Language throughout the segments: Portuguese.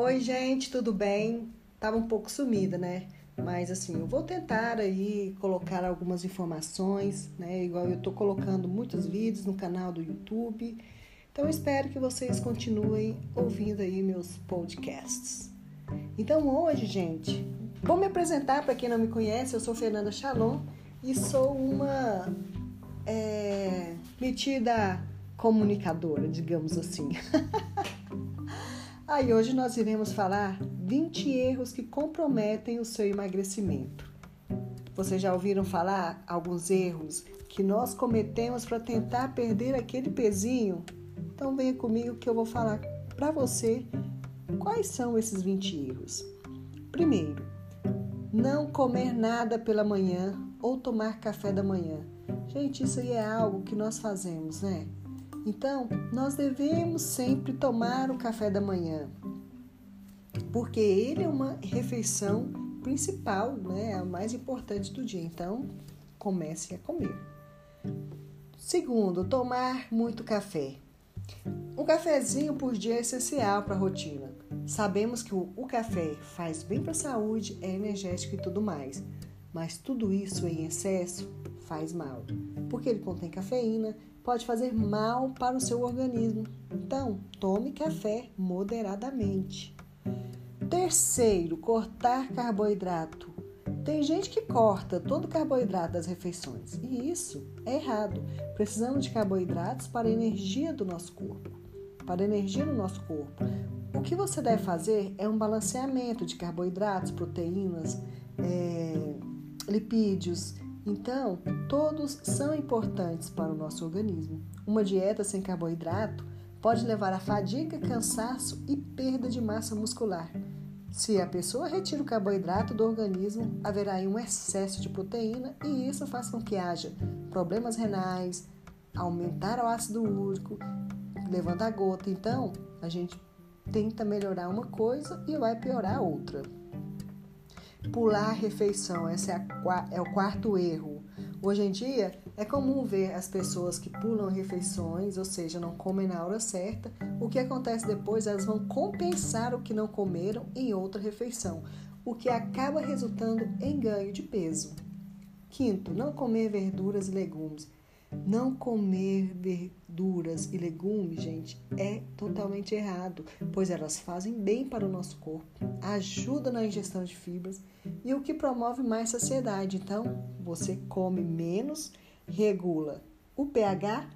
Oi, gente, tudo bem? Tava um pouco sumida, né? Mas assim, eu vou tentar aí colocar algumas informações, né? Igual eu tô colocando muitos vídeos no canal do YouTube. Então espero que vocês continuem ouvindo aí meus podcasts. Então hoje, gente, vou me apresentar para quem não me conhece. Eu sou Fernanda Shalom e sou uma é, metida comunicadora, digamos assim. Aí hoje nós iremos falar 20 erros que comprometem o seu emagrecimento. Vocês já ouviram falar alguns erros que nós cometemos para tentar perder aquele pezinho? Então venha comigo que eu vou falar para você quais são esses 20 erros. Primeiro, não comer nada pela manhã ou tomar café da manhã. Gente, isso aí é algo que nós fazemos, né? Então, nós devemos sempre tomar o café da manhã, porque ele é uma refeição principal, né? A mais importante do dia. Então, comece a comer. Segundo, tomar muito café. Um cafezinho por dia é essencial para a rotina. Sabemos que o, o café faz bem para a saúde, é energético e tudo mais, mas tudo isso em excesso faz mal, porque ele contém cafeína, pode fazer mal para o seu organismo. Então, tome café moderadamente. Terceiro, cortar carboidrato. Tem gente que corta todo o carboidrato das refeições e isso é errado. Precisamos de carboidratos para a energia do nosso corpo. Para a energia do nosso corpo. O que você deve fazer é um balanceamento de carboidratos, proteínas, é, lipídios então, todos são importantes para o nosso organismo. Uma dieta sem carboidrato pode levar a fadiga, cansaço e perda de massa muscular. Se a pessoa retira o carboidrato do organismo, haverá um excesso de proteína e isso faz com que haja problemas renais, aumentar o ácido úrico, levando a gota. Então, a gente tenta melhorar uma coisa e vai piorar a outra. Pular a refeição, esse é, é o quarto erro. Hoje em dia é comum ver as pessoas que pulam refeições, ou seja, não comem na hora certa. O que acontece depois? Elas vão compensar o que não comeram em outra refeição, o que acaba resultando em ganho de peso. Quinto, não comer verduras e legumes. Não comer verduras e legumes, gente, é totalmente errado, pois elas fazem bem para o nosso corpo, ajudam na ingestão de fibras e o que promove mais saciedade. Então, você come menos, regula o pH,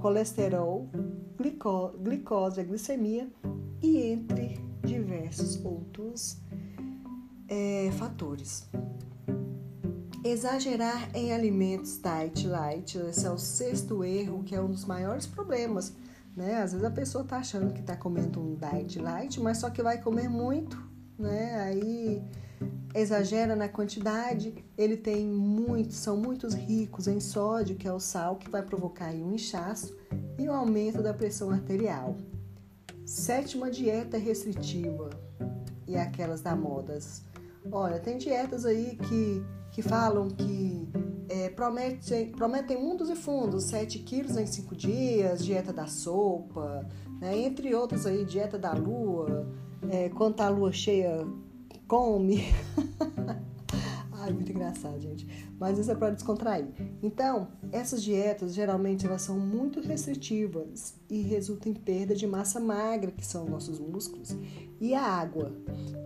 colesterol, glicose, a glicemia e entre diversos outros é, fatores. Exagerar em alimentos diet light, esse é o sexto erro, que é um dos maiores problemas. Né? Às vezes a pessoa está achando que está comendo um diet light, mas só que vai comer muito, né? Aí exagera na quantidade, ele tem muitos, são muitos ricos em sódio, que é o sal, que vai provocar um inchaço e um aumento da pressão arterial. Sétima dieta restritiva e aquelas da modas. Olha, tem dietas aí que que falam que é, prometem, prometem mundos e fundos, 7 quilos em 5 dias, dieta da sopa, né? entre outros aí, dieta da lua, é, quando tá a lua cheia, come. Engraçado, gente. Mas isso é para descontrair. Então, essas dietas geralmente elas são muito restritivas e resultam em perda de massa magra, que são nossos músculos, e a água.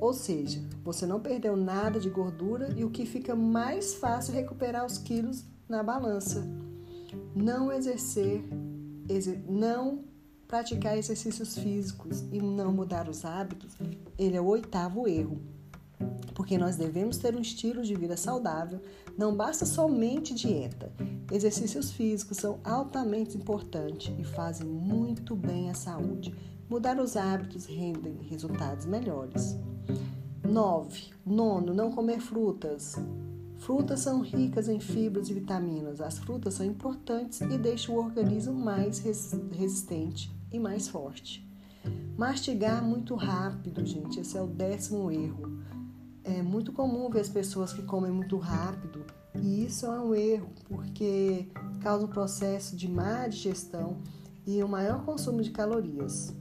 Ou seja, você não perdeu nada de gordura e o que fica mais fácil é recuperar os quilos na balança. Não exercer, não praticar exercícios físicos e não mudar os hábitos, ele é o oitavo erro porque nós devemos ter um estilo de vida saudável, não basta somente dieta. Exercícios físicos são altamente importantes e fazem muito bem à saúde. Mudar os hábitos rendem resultados melhores. 9. Nono, não comer frutas. Frutas são ricas em fibras e vitaminas. As frutas são importantes e deixam o organismo mais resistente e mais forte. Mastigar muito rápido, gente, esse é o décimo erro. É muito comum ver as pessoas que comem muito rápido e isso é um erro porque causa um processo de má digestão e um maior consumo de calorias.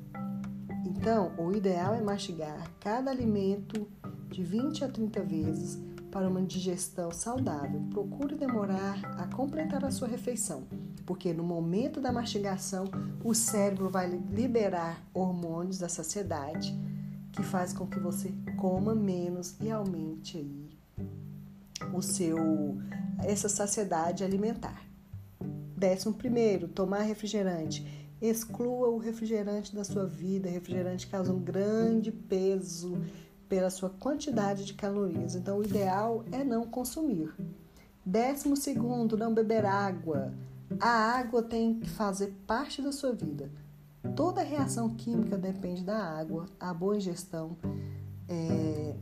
Então, o ideal é mastigar cada alimento de 20 a 30 vezes para uma digestão saudável. Procure demorar a completar a sua refeição, porque no momento da mastigação, o cérebro vai liberar hormônios da saciedade que faz com que você coma menos e aumente aí o seu essa saciedade alimentar. Décimo primeiro, tomar refrigerante. Exclua o refrigerante da sua vida. Refrigerante causa um grande peso pela sua quantidade de calorias. Então, o ideal é não consumir. Décimo segundo, não beber água. A água tem que fazer parte da sua vida. Toda reação química depende da água. A boa ingestão, é,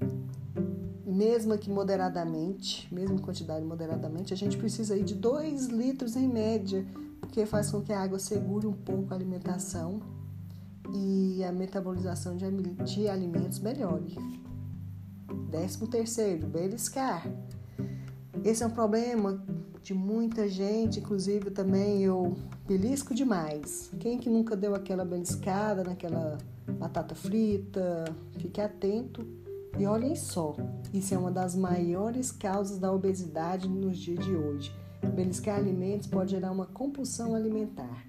mesmo que moderadamente, mesmo quantidade moderadamente, a gente precisa aí de 2 litros em média, porque faz com que a água segure um pouco a alimentação e a metabolização de, de alimentos melhore. Décimo terceiro, beliscar. Esse é um problema de muita gente, inclusive também eu belisco demais. Quem que nunca deu aquela beliscada naquela batata frita? Fique atento e olhem só, isso é uma das maiores causas da obesidade nos dias de hoje. Beliscar alimentos pode gerar uma compulsão alimentar.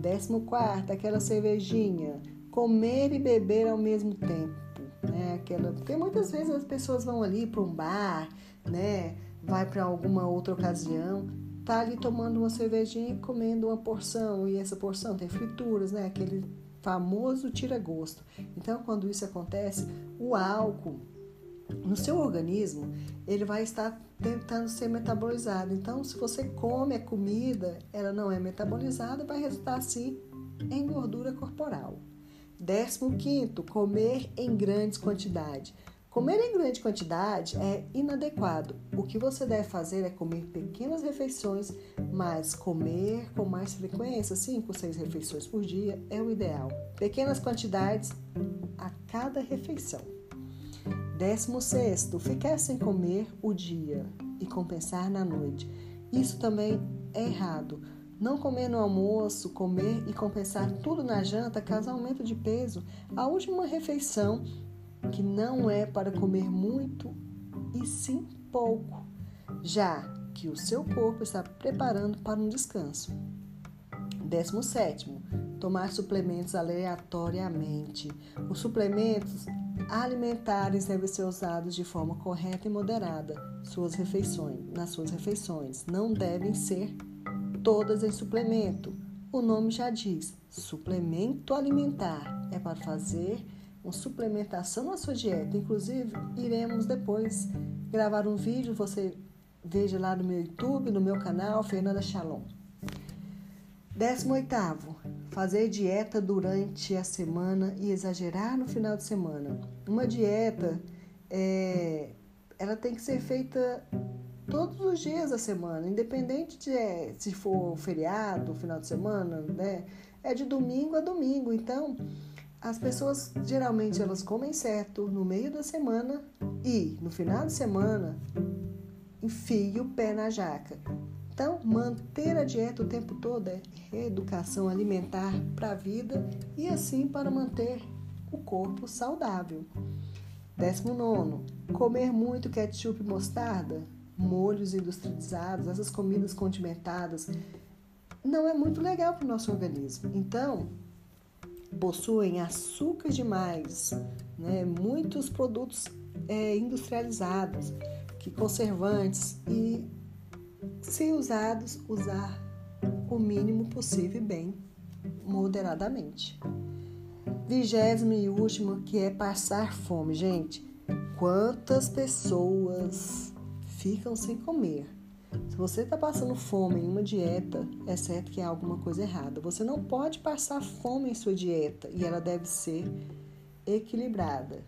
Décimo quarto, aquela cervejinha. Comer e beber ao mesmo tempo. Né? Aquela, porque muitas vezes as pessoas vão ali para um bar, né? vai para alguma outra ocasião, tá ali tomando uma cervejinha e comendo uma porção. E essa porção tem frituras, né? aquele famoso tira-gosto. Então, quando isso acontece, o álcool no seu organismo, ele vai estar tentando ser metabolizado. Então, se você come a comida, ela não é metabolizada, vai resultar assim em gordura corporal. Décimo quinto, comer em grandes quantidades. Comer em grande quantidade é inadequado. O que você deve fazer é comer pequenas refeições, mas comer com mais frequência, 5 ou 6 refeições por dia, é o ideal. Pequenas quantidades a cada refeição. Décimo sexto, ficar sem comer o dia e compensar na noite. Isso também é errado. Não comer no almoço, comer e compensar tudo na janta causa aumento de peso. A última refeição, que não é para comer muito e sim pouco, já que o seu corpo está preparando para um descanso. Décimo sétimo, tomar suplementos aleatoriamente. Os suplementos alimentares devem ser usados de forma correta e moderada suas refeições, nas suas refeições. Não devem ser todas em suplemento. O nome já diz, suplemento alimentar. É para fazer uma suplementação na sua dieta. Inclusive, iremos depois gravar um vídeo, você veja lá no meu YouTube, no meu canal, Fernanda Shalom. 18 fazer dieta durante a semana e exagerar no final de semana. Uma dieta é, ela tem que ser feita todos os dias da semana, independente de é, se for feriado, final de semana, né? É de domingo a domingo. Então, as pessoas geralmente elas comem certo no meio da semana e no final de semana enfia o pé na jaca. Então, manter a dieta o tempo todo é reeducação alimentar para a vida e assim para manter o corpo saudável. 19. Comer muito ketchup e mostarda, molhos industrializados, essas comidas condimentadas, não é muito legal para o nosso organismo. Então, possuem açúcar demais, né? muitos produtos é, industrializados, que conservantes e se usados, usar o mínimo possível bem moderadamente. Vigésimo e último, que é passar fome. Gente, quantas pessoas ficam sem comer? Se você está passando fome em uma dieta, é certo que há alguma coisa errada. Você não pode passar fome em sua dieta e ela deve ser equilibrada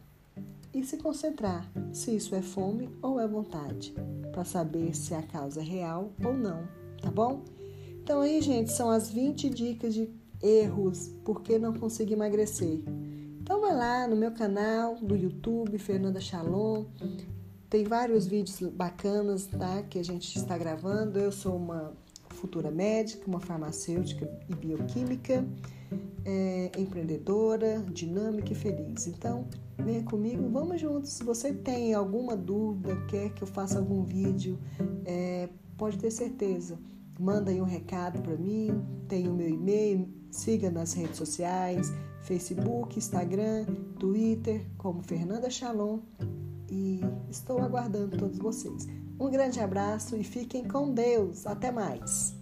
e se concentrar se isso é fome ou é vontade, para saber se a causa é real ou não, tá bom? Então aí, gente, são as 20 dicas de erros por que não conseguir emagrecer. Então vai lá no meu canal do YouTube, Fernanda Shalom. Tem vários vídeos bacanas, tá? Que a gente está gravando. Eu sou uma futura médica, uma farmacêutica e bioquímica, é, empreendedora, dinâmica e feliz. Então, venha comigo, vamos juntos. Se você tem alguma dúvida, quer que eu faça algum vídeo, é, pode ter certeza. Manda aí um recado para mim, tem o meu e-mail, siga nas redes sociais, Facebook, Instagram, Twitter, como Fernanda Shalom. E estou aguardando todos vocês. Um grande abraço e fiquem com Deus. Até mais!